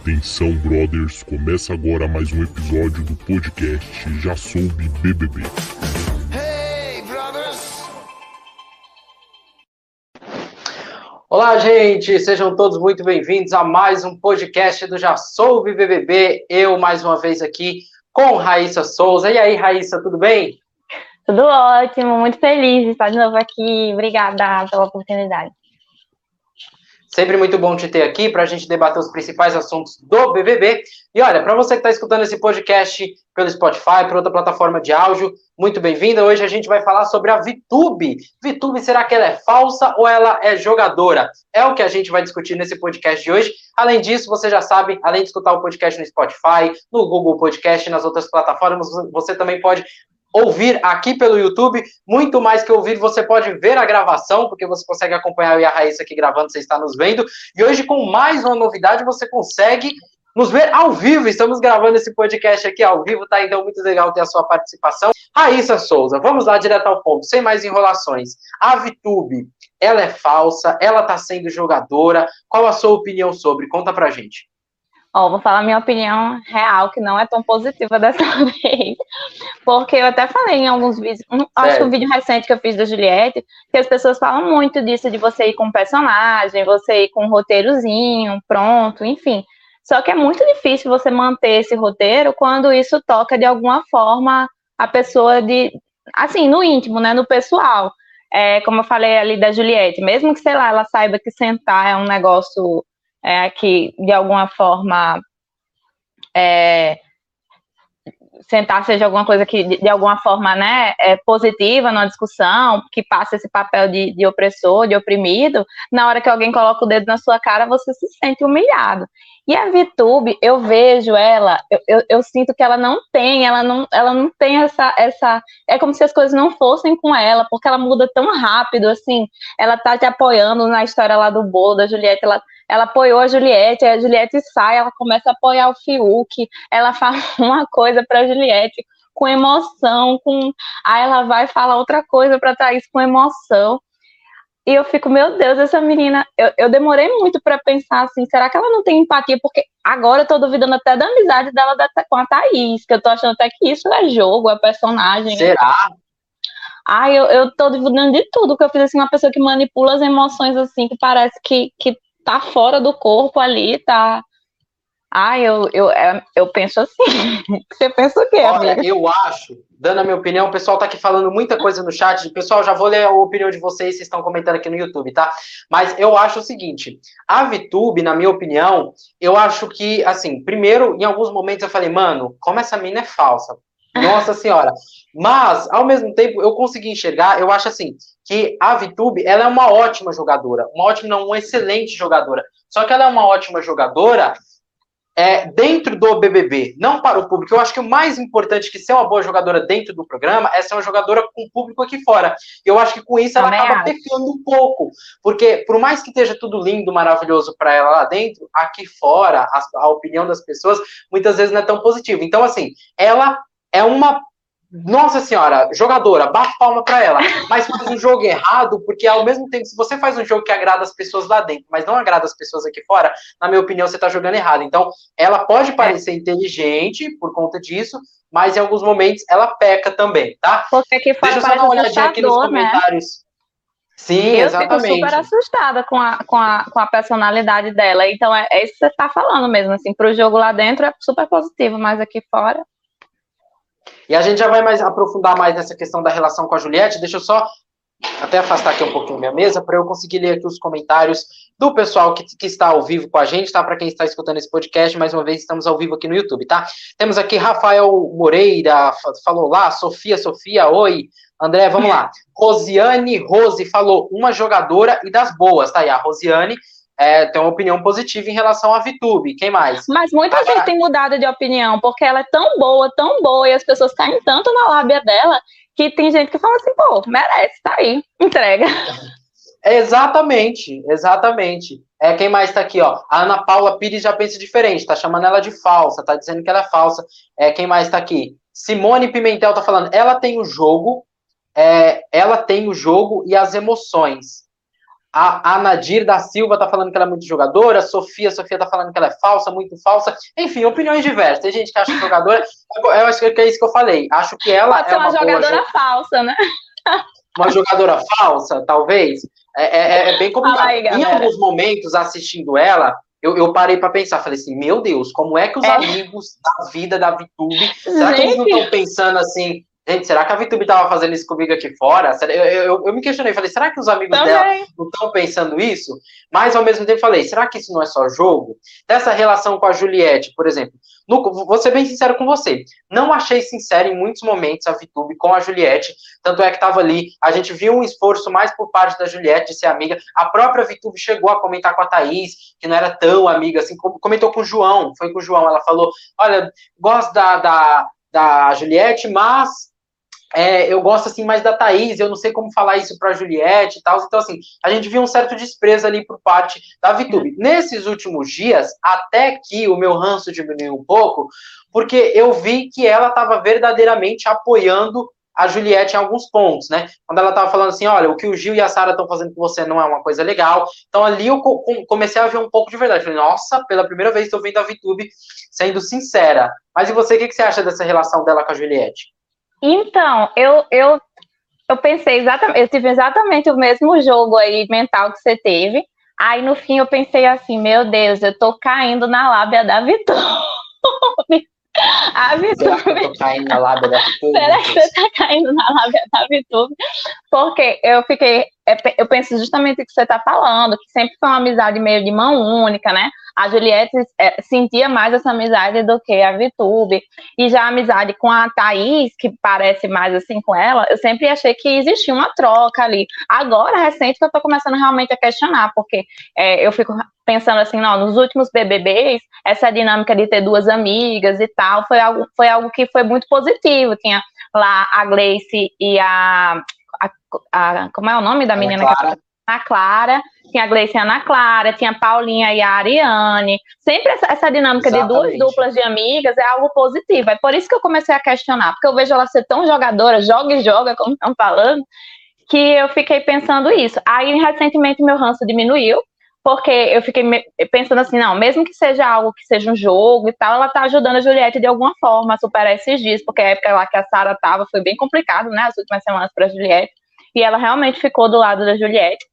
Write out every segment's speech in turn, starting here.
Atenção, brothers, começa agora mais um episódio do podcast Já Soube BBB. Hey, brothers! Olá, gente, sejam todos muito bem-vindos a mais um podcast do Já Soube BBB. Eu, mais uma vez, aqui com Raíssa Souza. E aí, Raíssa, tudo bem? Tudo ótimo, muito feliz de estar de novo aqui. Obrigada pela oportunidade. Sempre muito bom te ter aqui para a gente debater os principais assuntos do BBB. E olha, para você que está escutando esse podcast pelo Spotify, por outra plataforma de áudio, muito bem-vinda. Hoje a gente vai falar sobre a VTube. VTube, será que ela é falsa ou ela é jogadora? É o que a gente vai discutir nesse podcast de hoje. Além disso, você já sabe, além de escutar o podcast no Spotify, no Google Podcast nas outras plataformas, você também pode ouvir aqui pelo YouTube. Muito mais que ouvir, você pode ver a gravação, porque você consegue acompanhar eu e a Raíssa aqui gravando, você está nos vendo. E hoje, com mais uma novidade, você consegue nos ver ao vivo. Estamos gravando esse podcast aqui ao vivo, tá? Então, muito legal ter a sua participação. Raíssa Souza, vamos lá direto ao ponto, sem mais enrolações. A VTube, ela é falsa? Ela está sendo jogadora? Qual a sua opinião sobre? Conta pra gente. Ó, vou falar minha opinião real, que não é tão positiva dessa vez. Porque eu até falei em alguns vídeos, um, acho que um vídeo recente que eu fiz da Juliette, que as pessoas falam muito disso, de você ir com personagem, você ir com um roteirozinho, pronto, enfim. Só que é muito difícil você manter esse roteiro quando isso toca de alguma forma a pessoa de, assim, no íntimo, né, no pessoal. É, como eu falei ali da Juliette, mesmo que, sei lá, ela saiba que sentar é um negócio é, que de alguma forma é, sentar seja alguma coisa que de, de, alguma forma né, é positiva na discussão, que passa esse papel de, de opressor, de oprimido, na hora que alguém coloca o dedo na sua cara, você se sente humilhado. E a VTube, eu vejo ela, eu, eu, eu, sinto que ela não tem, ela não, ela não tem essa, essa. É como se as coisas não fossem com ela, porque ela muda tão rápido, assim. Ela tá te apoiando na história lá do bolo da Juliette, ela, ela apoiou a Juliette, a Juliette sai, ela começa a apoiar o Fiuk, ela fala uma coisa pra Juliette com emoção, com. Aí ela vai falar outra coisa pra Thaís com emoção. E eu fico, meu Deus, essa menina. Eu, eu demorei muito para pensar assim, será que ela não tem empatia? Porque agora eu tô duvidando até da amizade dela com a Thaís, que eu tô achando até que isso é jogo, é personagem. Será? Ai, eu, eu tô duvidando de tudo, que eu fiz assim, uma pessoa que manipula as emoções assim, que parece que, que tá fora do corpo ali, tá. Ai, eu, eu, é, eu penso assim. Você pensa o quê? Olha, amiga? eu acho dando a minha opinião. O pessoal tá aqui falando muita coisa no chat. Pessoal, já vou ler a opinião de vocês, vocês estão comentando aqui no YouTube, tá? Mas eu acho o seguinte: a VTube, na minha opinião, eu acho que, assim, primeiro, em alguns momentos eu falei, mano, como essa mina é falsa. Nossa senhora. Mas, ao mesmo tempo, eu consegui enxergar, eu acho assim, que a VTube, ela é uma ótima jogadora. Uma ótima, não, uma excelente jogadora. Só que ela é uma ótima jogadora é, dentro do BBB, não para o público. Eu acho que o mais importante que ser uma boa jogadora dentro do programa é ser uma jogadora com o público aqui fora. Eu acho que com isso ela acaba acho. pecando um pouco, porque por mais que esteja tudo lindo, maravilhoso para ela lá dentro, aqui fora a, a opinião das pessoas muitas vezes não é tão positiva. Então, assim, ela é uma nossa senhora, jogadora, bate palma para ela, mas faz um jogo errado, porque ao mesmo tempo, se você faz um jogo que agrada as pessoas lá dentro, mas não agrada as pessoas aqui fora, na minha opinião, você tá jogando errado. Então, ela pode parecer inteligente por conta disso, mas em alguns momentos ela peca também, tá? Porque aqui fora Deixa eu só dar uma olhadinha aqui nos né? comentários. Né? Sim, eu exatamente. fico super assustada com a, com a, com a personalidade dela. Então, é, é isso que você está falando mesmo. Assim, para o jogo lá dentro é super positivo, mas aqui fora. E a gente já vai mais aprofundar mais nessa questão da relação com a Juliette. Deixa eu só até afastar aqui um pouquinho minha mesa para eu conseguir ler aqui os comentários do pessoal que, que está ao vivo com a gente, tá? Para quem está escutando esse podcast, mais uma vez estamos ao vivo aqui no YouTube, tá? Temos aqui Rafael Moreira, falou lá, Sofia, Sofia, oi. André, vamos lá. Rosiane Rose falou, uma jogadora e das boas, tá aí. A Rosiane é, tem uma opinião positiva em relação à VTube. Quem mais? Mas muita Agora... gente tem mudado de opinião, porque ela é tão boa, tão boa, e as pessoas caem tanto na lábia dela, que tem gente que fala assim, pô, merece, tá aí, entrega. Exatamente, exatamente. É quem mais tá aqui, ó? A Ana Paula Pires já pensa diferente, tá chamando ela de falsa, tá dizendo que ela é falsa. É quem mais tá aqui? Simone Pimentel tá falando, ela tem o jogo, é, ela tem o jogo e as emoções. A, a Nadir da Silva tá falando que ela é muito jogadora. A Sofia, a Sofia tá falando que ela é falsa, muito falsa. Enfim, opiniões diversas. Tem gente que acha jogadora. Eu acho que é isso que eu falei. Acho que ela Pode é uma, uma jogadora falsa, né? Uma jogadora falsa, talvez. É, é, é bem complicado. Ai, em alguns momentos, assistindo ela, eu, eu parei para pensar, falei assim, meu Deus, como é que os é. amigos da vida da VTube, será que eles não estão pensando assim, gente, será que a VTube estava fazendo isso comigo aqui fora? Eu, eu, eu, me questionei, falei, será que os amigos Também. dela não estão pensando isso? Mas ao mesmo tempo falei, será que isso não é só jogo? Dessa relação com a Juliette, por exemplo, no, vou ser bem sincero com você. Não achei sincero em muitos momentos a Vitube com a Juliette. Tanto é que estava ali. A gente viu um esforço mais por parte da Juliette de ser amiga. A própria Vitube chegou a comentar com a Thaís, que não era tão amiga assim. Comentou com o João. Foi com o João. Ela falou: Olha, gosto da, da, da Juliette, mas é, eu gosto assim mais da Thaís, eu não sei como falar isso para Juliette e tal. Então, assim, a gente viu um certo desprezo ali por parte da VTube. Nesses últimos dias, até que o meu ranço diminuiu um pouco, porque eu vi que ela estava verdadeiramente apoiando a Juliette em alguns pontos, né? Quando ela estava falando assim, olha, o que o Gil e a Sara estão fazendo com você não é uma coisa legal. Então ali eu comecei a ver um pouco de verdade. Falei, nossa, pela primeira vez estou vendo a VTube sendo sincera. Mas e você, o que, que você acha dessa relação dela com a Juliette? Então, eu, eu, eu pensei exatamente, eu tive exatamente o mesmo jogo aí mental que você teve. Aí no fim eu pensei assim, meu Deus, eu tô caindo na lábia da Vitória. A Vitube. Será que eu tô caindo na lábia da Vitube? Será que você tá caindo na lábia da Vitube? Porque eu fiquei. É, eu penso justamente o que você tá falando, que sempre foi uma amizade meio de mão única, né? A Juliette é, sentia mais essa amizade do que a Vitube. E já a amizade com a Thaís, que parece mais assim com ela, eu sempre achei que existia uma troca ali. Agora, recente, que eu tô começando realmente a questionar, porque é, eu fico pensando assim, não, nos últimos BBBs, essa dinâmica de ter duas amigas e tal, foi algo, foi algo que foi muito positivo. Tinha lá a Gleice e a, a, a como é o nome da menina? Clara. A Clara, tinha a Gleice e a Ana Clara, tinha a Paulinha e a Ariane. Sempre essa, essa dinâmica Exatamente. de duas duplas de amigas é algo positivo. É por isso que eu comecei a questionar, porque eu vejo ela ser tão jogadora, joga e joga, como estão falando, que eu fiquei pensando isso. Aí, recentemente, meu ranço diminuiu, porque eu fiquei pensando assim, não, mesmo que seja algo que seja um jogo e tal, ela tá ajudando a Juliette de alguma forma a superar esses dias, porque a época lá que a Sara tava foi bem complicado, né, as últimas semanas para Juliette, e ela realmente ficou do lado da Juliette.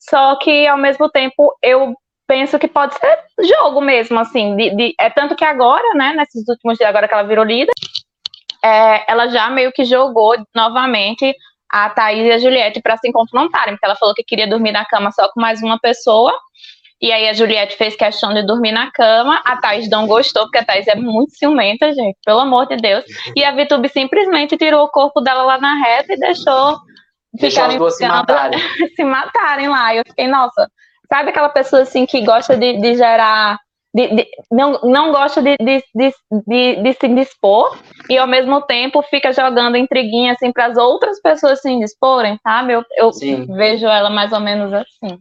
Só que ao mesmo tempo eu penso que pode ser jogo mesmo, assim, de, de, é tanto que agora, né, nesses últimos dias agora que ela virou líder, é, ela já meio que jogou novamente a Thaís e a Juliette para se confrontarem, porque ela falou que queria dormir na cama só com mais uma pessoa. E aí a Juliette fez questão de dormir na cama, a Thaís não gostou, porque a Thaís é muito ciumenta, gente, pelo amor de Deus. E a Vitube simplesmente tirou o corpo dela lá na reta e deixou Deixou as duas se matarem. se matarem lá. E eu fiquei, nossa, sabe aquela pessoa assim que gosta de, de gerar de, de, não, não gosta de, de, de, se dispor e ao mesmo tempo fica jogando intriguinha assim para as outras pessoas se disporem, sabe? Eu, eu vejo ela mais ou menos assim.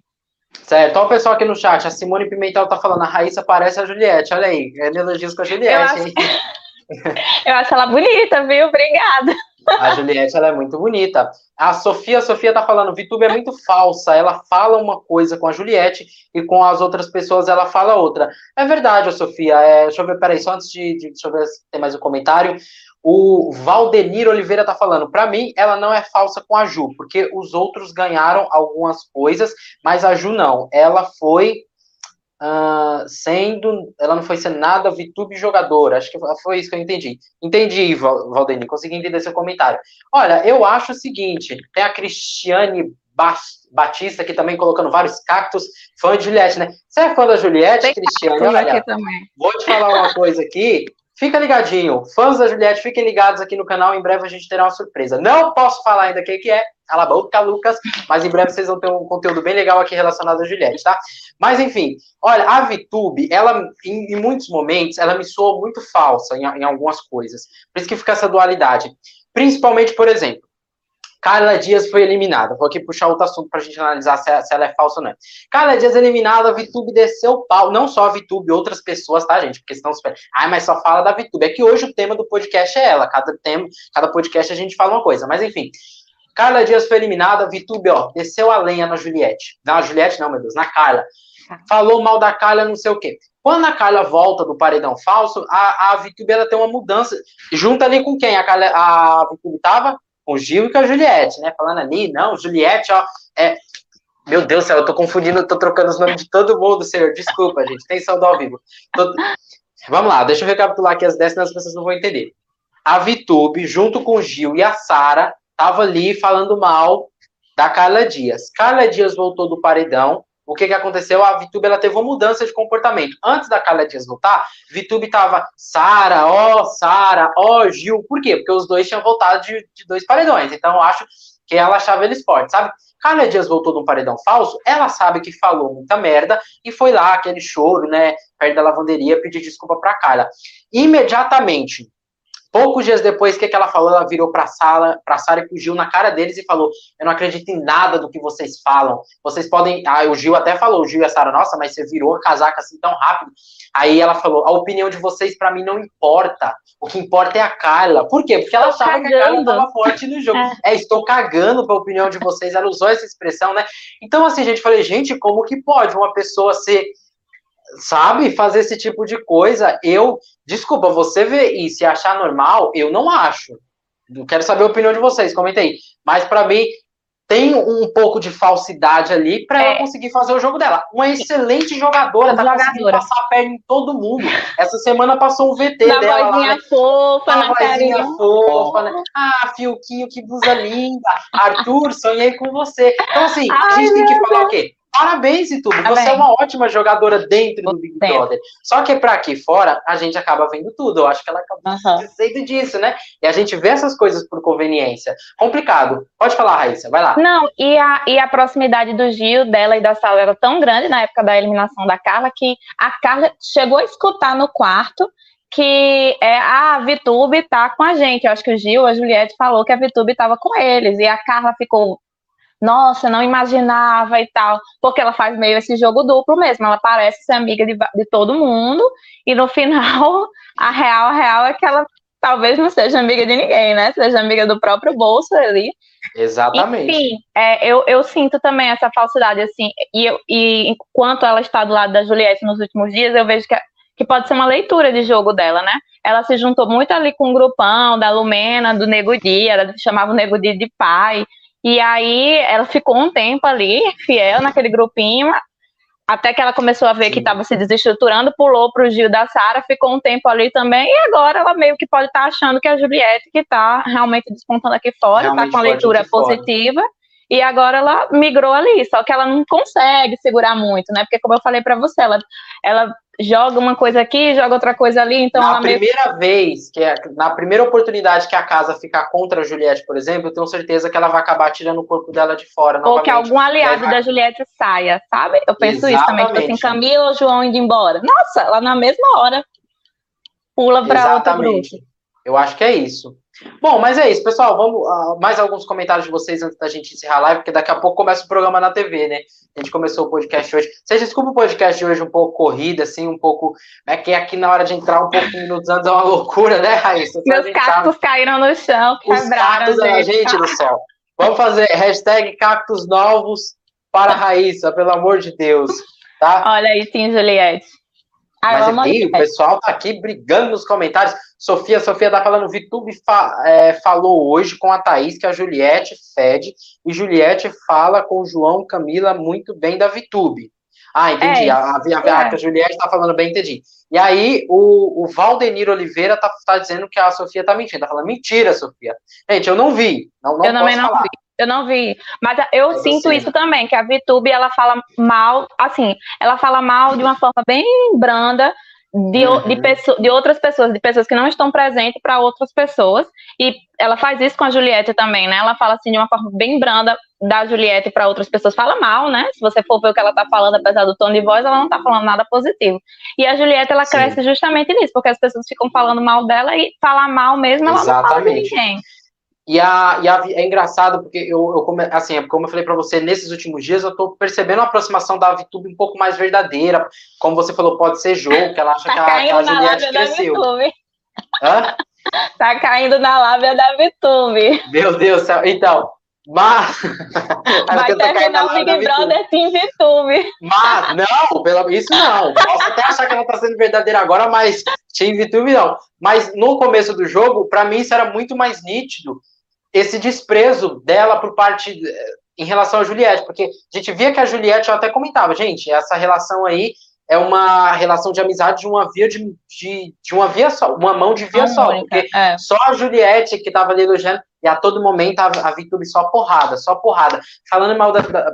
Certo, olha o pessoal aqui no chat, a Simone Pimentel tá falando, a Raíssa parece a Juliette, olha aí, é elogios com a Juliette, eu acho... eu acho ela bonita, viu? Obrigada. A Juliette, ela é muito bonita. A Sofia, a Sofia tá falando, Vitube é muito falsa. Ela fala uma coisa com a Juliette e com as outras pessoas ela fala outra. É verdade, Sofia. É, deixa eu ver, peraí, só antes de, de deixa eu ver se tem mais um comentário. O Valdenir Oliveira tá falando, para mim, ela não é falsa com a Ju, porque os outros ganharam algumas coisas, mas a Ju não. Ela foi uh, sendo, ela não foi sendo nada VTube jogadora, acho que foi isso que eu entendi. Entendi, Valdeni, consegui entender seu comentário. Olha, eu acho o seguinte, tem a Cristiane Batista aqui também colocando vários cactos, fã de Juliette, né? Você é fã da Juliette, tem Cristiane? Olha, vou te falar uma coisa aqui, Fica ligadinho. Fãs da Juliette, fiquem ligados aqui no canal. Em breve a gente terá uma surpresa. Não posso falar ainda o que, é. Cala a boca, Lucas. Mas em breve vocês vão ter um conteúdo bem legal aqui relacionado a Juliette, tá? Mas enfim, olha, a VTube, ela, em, em muitos momentos, ela me soa muito falsa em, em algumas coisas. Por isso que fica essa dualidade. Principalmente, por exemplo, Carla Dias foi eliminada. Vou aqui puxar outro assunto para a gente analisar se, é, se, ela é falsa ou não. Carla Dias eliminada, a VTube desceu o pau. Não só a VTube, outras pessoas, tá, gente? Porque estão esperando. Ai, mas só fala da VTube. É que hoje o tema do podcast é ela. Cada tema, cada podcast a gente fala uma coisa. Mas enfim. Carla Dias foi eliminada, Vitube, ó, desceu a lenha na Juliette. Na Juliette, não, meu Deus, na Carla. Tá. Falou mal da Carla, não sei o quê. Quando a Carla volta do paredão falso, a, a Vitube ela tem uma mudança. Junta ali com quem? A, Carla, a Vitube tava com o Gil e com a Juliette, né? Falando ali, não, Juliette, ó, é. Meu Deus do céu, eu tô confundindo, tô trocando os nomes de todo mundo, senhor. Desculpa, gente. Tem do ao vivo. Tô... Vamos lá, deixa eu recapitular aqui as 10, senão as pessoas não vão entender. A Vitube, junto com o Gil e a Sara, tava ali falando mal da Carla Dias. Carla Dias voltou do paredão. O que, que aconteceu? A Vitube ela teve uma mudança de comportamento. Antes da Carla Dias voltar, Vitube tava Sara, ó, Sara, ó, Gil. Por quê? Porque os dois tinham voltado de, de dois paredões. Então eu acho que ela achava eles fortes, sabe? Carla Dias voltou de um paredão falso, ela sabe que falou muita merda e foi lá, aquele choro, né, perto da lavanderia, pedir desculpa pra Carla. Imediatamente, Poucos dias depois, o que, que ela falou? Ela virou para a sala, para Sara e fugiu na cara deles e falou: Eu não acredito em nada do que vocês falam. Vocês podem. Ah, o Gil até falou, o Gil e a Sara, nossa, mas você virou a casaca assim tão rápido. Aí ela falou: A opinião de vocês para mim não importa. O que importa é a Carla. Por quê? Porque ela achava que a Carla estava forte no jogo. É. é, estou cagando para a opinião de vocês. Ela usou essa expressão, né? Então, assim, gente, falei: Gente, como que pode uma pessoa ser sabe, fazer esse tipo de coisa, eu, desculpa, você ver isso e achar normal, eu não acho. Eu quero saber a opinião de vocês, comentei. Mas para mim tem um pouco de falsidade ali para é. ela conseguir fazer o jogo dela. Uma excelente jogadora, tá jogadora. conseguindo passar a perna em todo mundo. Essa semana passou um VT na dela vozinha lá, né? fofa, na, na vozinha fofa, né? Ah, Fiuquinho, que blusa linda. Arthur, sonhei com você. Então assim, Ai, a gente tem que falar o quê? Parabéns e tudo. Você é uma ótima jogadora dentro do Big Brother. Só que para aqui fora, a gente acaba vendo tudo. Eu acho que ela acaba uhum. dizendo disso, né? E a gente vê essas coisas por conveniência. Complicado. Pode falar, Raíssa, vai lá. Não, e a, e a proximidade do Gil, dela e da Sala era tão grande na época da eliminação da Carla que a Carla chegou a escutar no quarto que é, ah, a Vitube tá com a gente. Eu acho que o Gil, a Juliette falou que a Vitube tava com eles. E a Carla ficou nossa, não imaginava e tal, porque ela faz meio esse jogo duplo mesmo, ela parece ser amiga de, de todo mundo, e no final, a real, a real é que ela talvez não seja amiga de ninguém, né? Seja amiga do próprio bolso ali. Exatamente. Enfim, é, eu, eu sinto também essa falsidade, assim, e, eu, e enquanto ela está do lado da Juliette nos últimos dias, eu vejo que, que pode ser uma leitura de jogo dela, né? Ela se juntou muito ali com o grupão da Lumena, do Nego Dia, ela chamava o Nego Dia de pai, e aí ela ficou um tempo ali, fiel naquele grupinho, até que ela começou a ver Sim. que estava se desestruturando, pulou para o Gil da Sara, ficou um tempo ali também, e agora ela meio que pode estar tá achando que é a Juliette que está realmente despontando aqui fora, está com a leitura positiva. Fora. E agora ela migrou ali, só que ela não consegue segurar muito, né? Porque como eu falei para você, ela, ela joga uma coisa aqui, joga outra coisa ali, então na ela primeira meio... vez que é, na primeira oportunidade que a casa ficar contra a Juliette, por exemplo, eu tenho certeza que ela vai acabar tirando o corpo dela de fora. Ou que algum aliado vai... da Juliette saia, sabe? Eu penso Exatamente. isso também, tipo assim, Camila ou João indo embora. Nossa, ela na mesma hora pula para outro grupo. Eu acho que é isso. Bom, mas é isso, pessoal. Vamos uh, mais alguns comentários de vocês antes da gente encerrar a live, porque daqui a pouco começa o programa na TV, né? A gente começou o podcast hoje. Vocês desculpa o podcast de hoje um pouco corrido, assim, um pouco. É que aqui na hora de entrar um pouco minutos antes é uma loucura, né, Raíssa? Meus cactos tá... caíram no chão, quebraram. Os cactos da gente do céu. Vamos fazer hashtag cactos novos para a Raíssa, pelo amor de Deus. Tá? Olha aí, sim, Juliette. Ah, Mas aqui, o pessoal tá aqui brigando nos comentários. Sofia, Sofia tá falando, Vitube fa é, falou hoje com a Thaís que a Juliette fede, e Juliette fala com o João Camila muito bem da Vitube. Ah, entendi. É, a, a, a, a, a Juliette tá falando bem, entendi. E aí, o, o Valdenir Oliveira tá, tá dizendo que a Sofia tá mentindo. Tá falando, mentira, Sofia. Gente, eu não vi. Não, não eu também não falar. vi. Eu não vi. Mas eu é sinto isso também, que a VTube, ela fala mal, assim, ela fala mal de uma forma bem branda de, uhum. de, de outras pessoas, de pessoas que não estão presentes para outras pessoas. E ela faz isso com a Juliette também, né? Ela fala assim de uma forma bem branda da Juliette para outras pessoas. Fala mal, né? Se você for ver o que ela tá falando, apesar do tom de voz, ela não tá falando nada positivo. E a Juliette, ela Sim. cresce justamente nisso, porque as pessoas ficam falando mal dela e falar mal mesmo, ela Exatamente. não fala de ninguém. E, a, e a, é engraçado, porque eu, eu come, assim, como eu falei para você, nesses últimos dias eu tô percebendo uma aproximação da VTube um pouco mais verdadeira. Como você falou, pode ser jogo, que ela acha tá que, a, que a Juliette cresceu. Hã? Tá caindo na lábia da VTube. Meu Deus do céu. Então, Mas. Vai terminar o Big Brother Team VTube. Mas, não, pela, isso não. Posso até achar que ela tá sendo verdadeira agora, mas Team VTube não. Mas no começo do jogo, para mim, isso era muito mais nítido. Esse desprezo dela por parte. Em relação a Juliette, porque a gente via que a Juliette, eu até comentava, gente, essa relação aí é uma relação de amizade de uma via de, de, de uma via só, uma mão de via só. Porque é. só a Juliette que tava ali elogiando, e a todo momento a, a Vitube só porrada, só porrada. Falando mal da, da,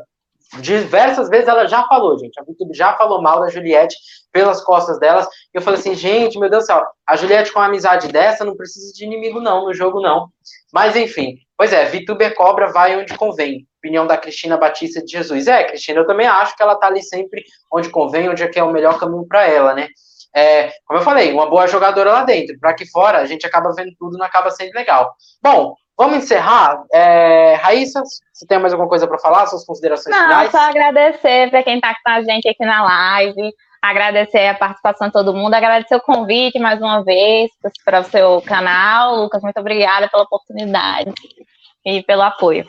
Diversas vezes ela já falou, gente. A Vitube já falou mal da Juliette pelas costas delas. E eu falei assim, gente, meu Deus do céu, a Juliette com uma amizade dessa não precisa de inimigo, não, no jogo, não. Mas enfim, pois é, Vitube cobra, vai onde convém. Opinião da Cristina Batista de Jesus. É, Cristina, eu também acho que ela tá ali sempre onde convém, onde é que é o melhor caminho para ela, né? É, como eu falei, uma boa jogadora lá dentro. Para aqui fora, a gente acaba vendo tudo, não acaba sendo legal. Bom, Vamos encerrar. É, Raíssa, você tem mais alguma coisa para falar? Suas considerações Não, finais? só agradecer para quem está com a gente aqui na live, agradecer a participação de todo mundo, agradecer o convite mais uma vez para o seu canal. Lucas, muito obrigada pela oportunidade e pelo apoio.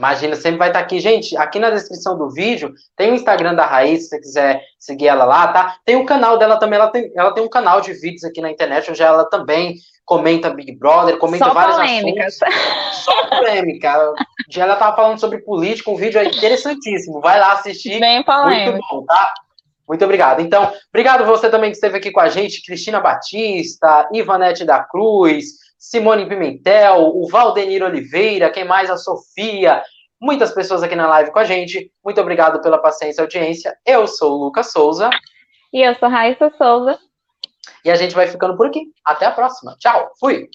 Imagina, sempre vai estar tá aqui. Gente, aqui na descrição do vídeo tem o Instagram da Raíssa, se você quiser seguir ela lá, tá? Tem o canal dela também, ela tem, ela tem um canal de vídeos aqui na internet, onde ela também comenta Big Brother, comenta Só vários polêmicas. assuntos. Só polêmica. Ela tava falando sobre política, um vídeo interessantíssimo. Vai lá assistir. Bem polêmico. Muito bom, tá? Muito obrigado. Então, obrigado você também que esteve aqui com a gente, Cristina Batista, Ivanete da Cruz, Simone Pimentel, o Valdenir Oliveira, quem mais? A Sofia, muitas pessoas aqui na live com a gente. Muito obrigado pela paciência e audiência. Eu sou o Lucas Souza. E eu sou Raíssa Souza. E a gente vai ficando por aqui. Até a próxima. Tchau. Fui.